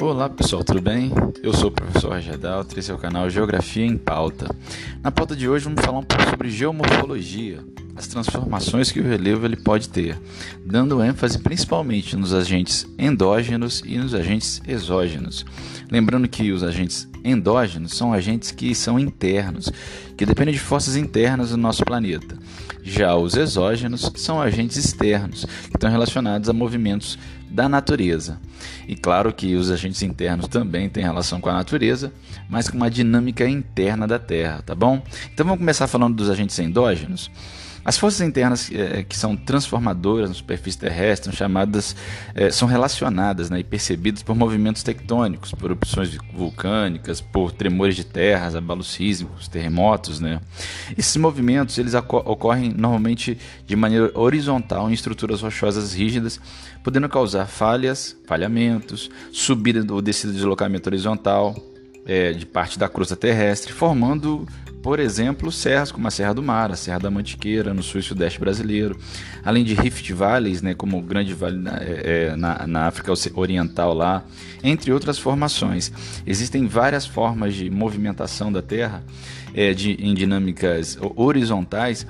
Olá pessoal, tudo bem? Eu sou o professor Daltri, esse é o canal Geografia em Pauta. Na pauta de hoje vamos falar um pouco sobre geomorfologia, as transformações que o relevo ele pode ter, dando ênfase principalmente nos agentes endógenos e nos agentes exógenos. Lembrando que os agentes endógenos são agentes que são internos, que dependem de forças internas do nosso planeta. Já os exógenos são agentes externos, que estão relacionados a movimentos da natureza. E claro que os agentes internos também têm relação com a natureza, mas com uma dinâmica interna da Terra, tá bom? Então vamos começar falando dos agentes endógenos. As forças internas é, que são transformadoras na superfície terrestre são chamadas, é, são relacionadas né, e percebidas por movimentos tectônicos, por erupções vulcânicas, por tremores de terras, abalos sísmicos, terremotos. Né? Esses movimentos eles ocorrem normalmente de maneira horizontal em estruturas rochosas rígidas, podendo causar falhas, falhamentos, subida ou descida de deslocamento horizontal, é, de parte da crosta terrestre, formando por exemplo, serras como a Serra do Mar, a Serra da Mantiqueira, no sul e sudeste brasileiro, além de rift valleys, né, como o Grande Vale na, é, é na, na África Oriental lá, entre outras formações. Existem várias formas de movimentação da Terra é, de, em dinâmicas horizontais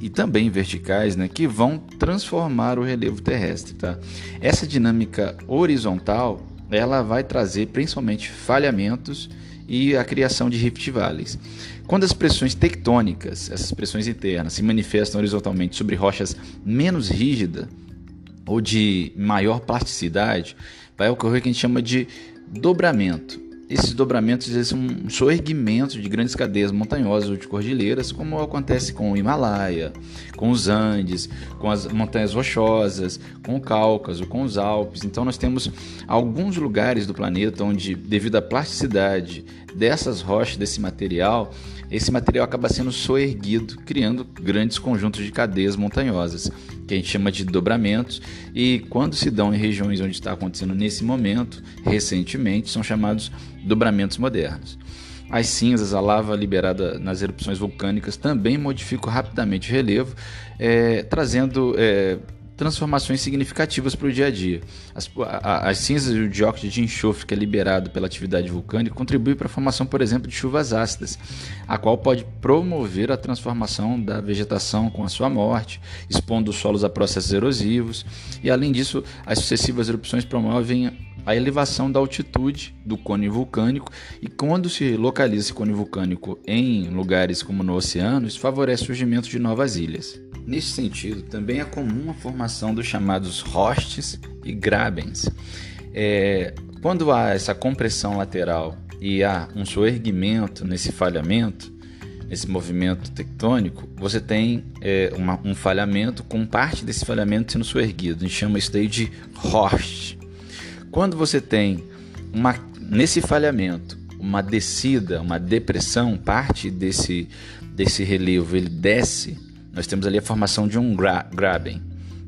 e também verticais, né, que vão transformar o relevo terrestre. Tá? Essa dinâmica horizontal ela vai trazer principalmente falhamentos e a criação de rift valleys. Quando as pressões tectônicas, essas pressões internas, se manifestam horizontalmente sobre rochas menos rígidas ou de maior plasticidade, vai ocorrer o que a gente chama de dobramento. Esses dobramentos eles são um soerguimento de grandes cadeias montanhosas ou de cordilheiras, como acontece com o Himalaia, com os Andes, com as montanhas rochosas, com o Cáucaso, com os Alpes. Então nós temos alguns lugares do planeta onde, devido à plasticidade dessas rochas, desse material, esse material acaba sendo soerguido, criando grandes conjuntos de cadeias montanhosas, que a gente chama de dobramentos, e quando se dão em regiões onde está acontecendo nesse momento, recentemente, são chamados dobramentos modernos. As cinzas, a lava liberada nas erupções vulcânicas também modificam rapidamente o relevo, é, trazendo é, transformações significativas para o dia a dia. As, a, as cinzas e o dióxido de enxofre que é liberado pela atividade vulcânica contribui para a formação, por exemplo, de chuvas ácidas, a qual pode promover a transformação da vegetação com a sua morte, expondo os solos a processos erosivos, e além disso, as sucessivas erupções promovem a elevação da altitude do cone vulcânico e quando se localiza esse cone vulcânico em lugares como no oceano, isso favorece o surgimento de novas ilhas. Nesse sentido, também é comum a formação dos chamados rostes e grabens. É, quando há essa compressão lateral e há um soerguimento nesse falhamento, nesse movimento tectônico, você tem é, uma, um falhamento com parte desse falhamento sendo soerguido. A gente chama isso daí de roste. Quando você tem uma, nesse falhamento uma descida, uma depressão, parte desse, desse relevo ele desce, nós temos ali a formação de um gra graben.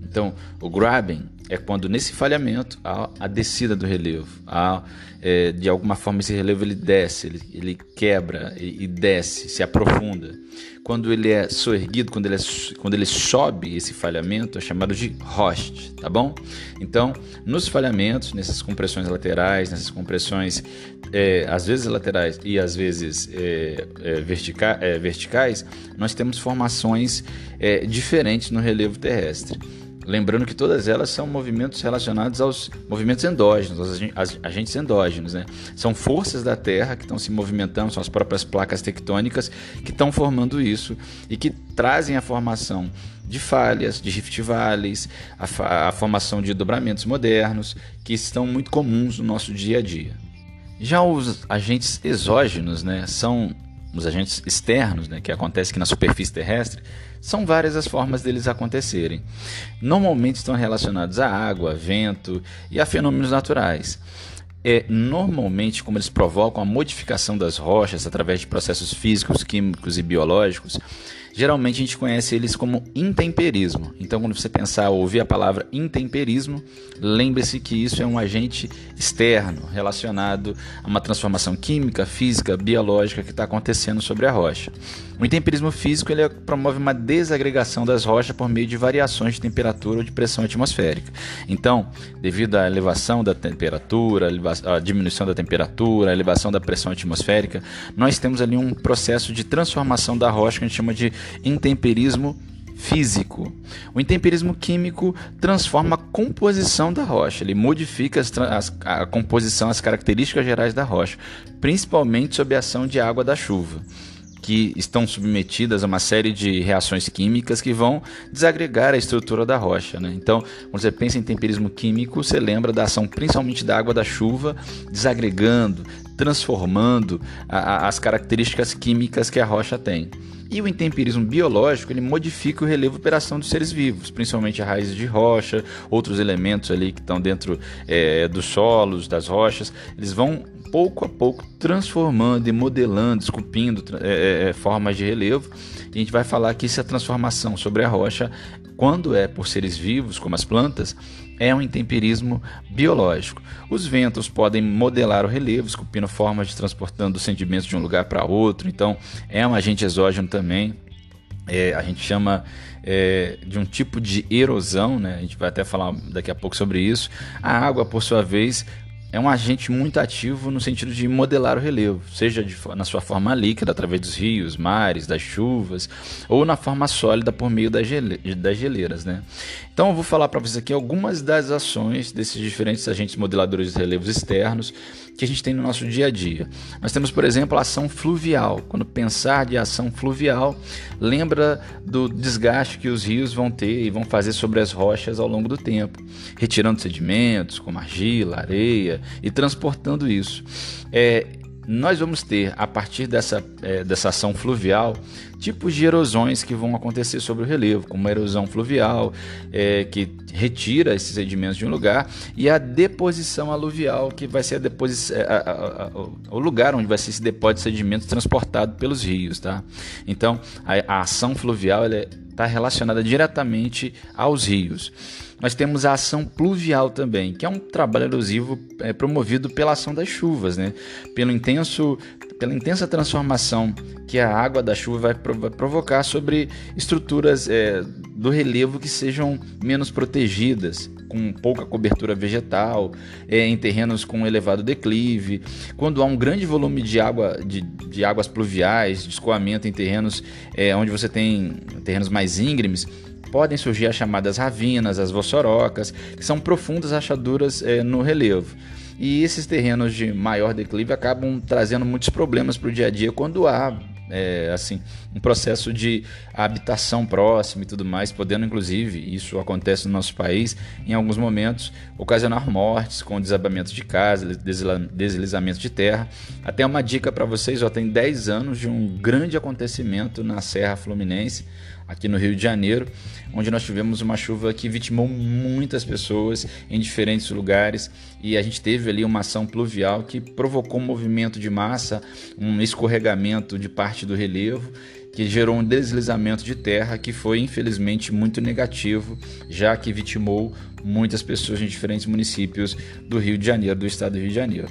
Então, o graben é quando nesse falhamento há a descida do relevo, há, é, de alguma forma esse relevo ele desce, ele, ele quebra e, e, desce, se aprofunda. Quando ele é soerguido, quando ele, é, quando ele sobe esse falhamento, é chamado de host, tá bom? Então, nos falhamentos, nessas compressões laterais, nessas compressões é, às vezes laterais e às vezes é, é, vertica, é, verticais, nós temos formações diferentes no relevo terrestre. Lembrando que todas elas são movimentos relacionados aos movimentos endógenos, aos agentes endógenos. Né? São forças da Terra que estão se movimentando, são as próprias placas tectônicas que estão formando isso e que trazem a formação de falhas, de rift valleys, a, a formação de dobramentos modernos, que estão muito comuns no nosso dia a dia. Já os agentes exógenos, né, são os agentes externos, né, que acontecem aqui na superfície terrestre, são várias as formas deles acontecerem. Normalmente estão relacionados à água, vento e a fenômenos naturais. É, normalmente, como eles provocam a modificação das rochas através de processos físicos, químicos e biológicos, Geralmente a gente conhece eles como intemperismo. Então, quando você pensar ou ouvir a palavra intemperismo, lembre-se que isso é um agente externo relacionado a uma transformação química, física, biológica que está acontecendo sobre a rocha. O intemperismo físico ele promove uma desagregação das rochas por meio de variações de temperatura ou de pressão atmosférica. Então, devido à elevação da temperatura, a diminuição da temperatura, a elevação da pressão atmosférica, nós temos ali um processo de transformação da rocha que a gente chama de intemperismo físico. O intemperismo químico transforma a composição da rocha, ele modifica as, as, a composição, as características gerais da rocha, principalmente sob a ação de água da chuva que estão submetidas a uma série de reações químicas que vão desagregar a estrutura da rocha. Né? Então, quando você pensa em temperismo químico, você lembra da ação principalmente da água da chuva, desagregando, transformando a, a, as características químicas que a rocha tem. E o intemperismo biológico, ele modifica o relevo operação dos seres vivos, principalmente raízes de rocha, outros elementos ali que estão dentro é, dos solos, das rochas, eles vão pouco a pouco transformando e modelando, esculpindo é, é, é, formas de relevo. E a gente vai falar que essa transformação sobre a rocha, quando é por seres vivos, como as plantas, é um intemperismo biológico. Os ventos podem modelar o relevo, esculpindo formas de transportando sentimentos de um lugar para outro. Então, é um agente exógeno também. É, a gente chama é, de um tipo de erosão, né? a gente vai até falar daqui a pouco sobre isso. A água, por sua vez, é um agente muito ativo no sentido de modelar o relevo, seja de, na sua forma líquida, através dos rios, mares, das chuvas, ou na forma sólida por meio das, gele, das geleiras. Né? Então eu vou falar para vocês aqui algumas das ações desses diferentes agentes modeladores de relevos externos que a gente tem no nosso dia a dia. Nós temos, por exemplo, a ação fluvial. Quando pensar de ação fluvial, lembra do desgaste que os rios vão ter e vão fazer sobre as rochas ao longo do tempo, retirando sedimentos como argila, areia e transportando isso. É, nós vamos ter, a partir dessa, é, dessa ação fluvial, tipos de erosões que vão acontecer sobre o relevo, como a erosão fluvial, é, que retira esses sedimentos de um lugar, e a deposição aluvial, que vai ser a deposi a, a, a, o lugar onde vai ser esse depósito de sedimentos transportado pelos rios. Tá? Então, a, ação fluvial está relacionada diretamente aos rios. Nós temos a ação pluvial também, que é um trabalho erosivo é, promovido pela ação das chuvas, né? pelo intenso, pela intensa transformação que a água da chuva vai, provocar sobre estruturas é, do relevo que sejam menos protegidas, com pouca cobertura vegetal, é, em terrenos com elevado declive. Quando há um grande volume de água, de, de águas pluviais, de escoamento em terrenos é, onde você tem terrenos mais íngremes, podem surgir as chamadas ravinas, as vossorocas, que são profundas rachaduras é, no relevo. E esses terrenos de maior declive acabam trazendo muitos problemas para o dia a dia quando há é, assim um processo de habitação próxima e tudo mais, podendo inclusive isso acontece no nosso país em alguns momentos ocasionar mortes com desabamento de casa, deslizamento de terra. Até uma dica para vocês, ó, tem 10 anos de um grande acontecimento na Serra Fluminense aqui no Rio de Janeiro, onde nós tivemos uma chuva que vitimou muitas pessoas em diferentes lugares e a gente teve ali uma ação pluvial que provocou um movimento de massa, um escorregamento de parte do relevo que gerou um deslizamento de terra que foi infelizmente muito negativo, já que vitimou muitas pessoas em diferentes municípios do Rio de Janeiro, do estado do Rio de Janeiro.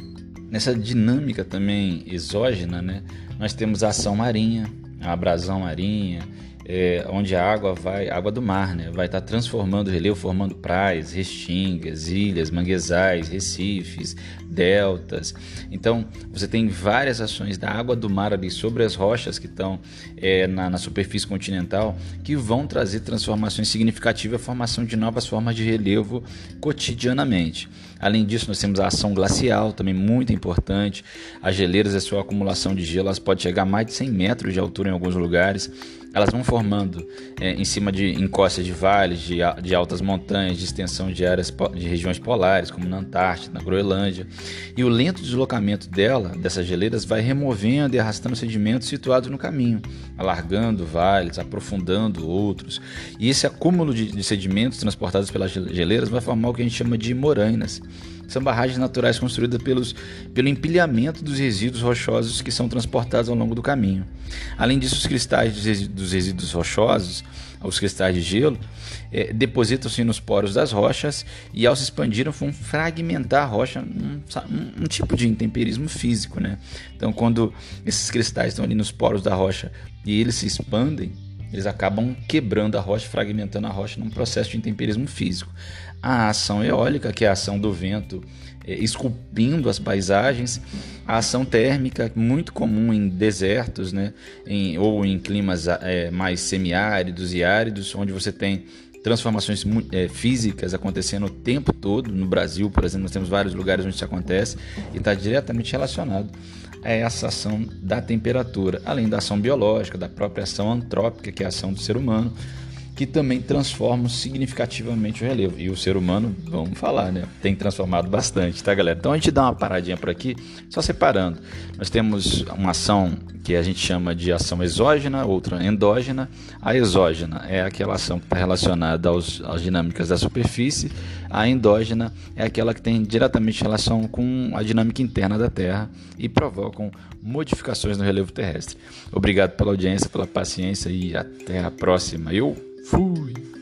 Nessa dinâmica também exógena, né, nós temos a ação marinha, a abrasão marinha, é, onde a água vai, água do mar, né, vai estar tá transformando o relevo, formando praias, restingas, ilhas, manguezais, recifes, deltas. Então, você tem várias ações da água do mar ali sobre as rochas que estão é, na, na, superfície continental que vão trazer transformações significativas, a formação de novas formas de relevo cotidianamente. Além disso, nós temos a ação glacial, também muito importante. As geleiras, a sua acumulação de gelo, elas pode chegar a mais de 100 metros de altura em alguns lugares. Elas vão formando é, em cima de encostas de vales, de, de altas montanhas, de extensão de áreas de regiões polares, como na Antártida, na Groenlândia. E o lento deslocamento dela, dessas geleiras, vai removendo e arrastando sedimentos situados no caminho, alargando vales, aprofundando outros. E esse acúmulo de, de sedimentos transportados pelas geleiras vai formar o que a gente chama de morainas. São barragens naturais construídas pelos, pelo empilhamento dos resíduos rochosos que são transportados ao longo do caminho. Além disso, os cristais dos resíduos rochosos, os cristais de gelo, é, depositam-se nos poros das rochas e, ao se expandirem, vão fragmentar a rocha, um, um, um tipo de intemperismo físico. Né? Então, quando esses cristais estão ali nos poros da rocha e eles se expandem, eles acabam quebrando a rocha, fragmentando a rocha num processo de intemperismo físico. A ação eólica, que é a ação do vento é, esculpindo as paisagens, a ação térmica, muito comum em desertos, né? Em, ou em climas é, mais semiáridos e áridos, onde você tem transformações é, físicas acontecendo o tempo todo. No Brasil, por exemplo, nós temos vários lugares onde isso acontece e está diretamente relacionado a essa ação da temperatura, além da ação biológica, da própria ação antrópica, que é a ação do ser humano que também transformam significativamente o relevo. E o ser humano, vamos falar, né? Tem transformado bastante, tá, galera? Então a gente dá uma paradinha por aqui, só separando. Nós temos uma ação que a gente chama de ação exógena, outra endógena. A exógena é aquela ação que está relacionada aos, às dinâmicas da superfície. A endógena é aquela que tem diretamente relação com a dinâmica interna da Terra e provocam modificações no relevo terrestre. Obrigado pela audiência, pela paciência e até a próxima. Eu Fui.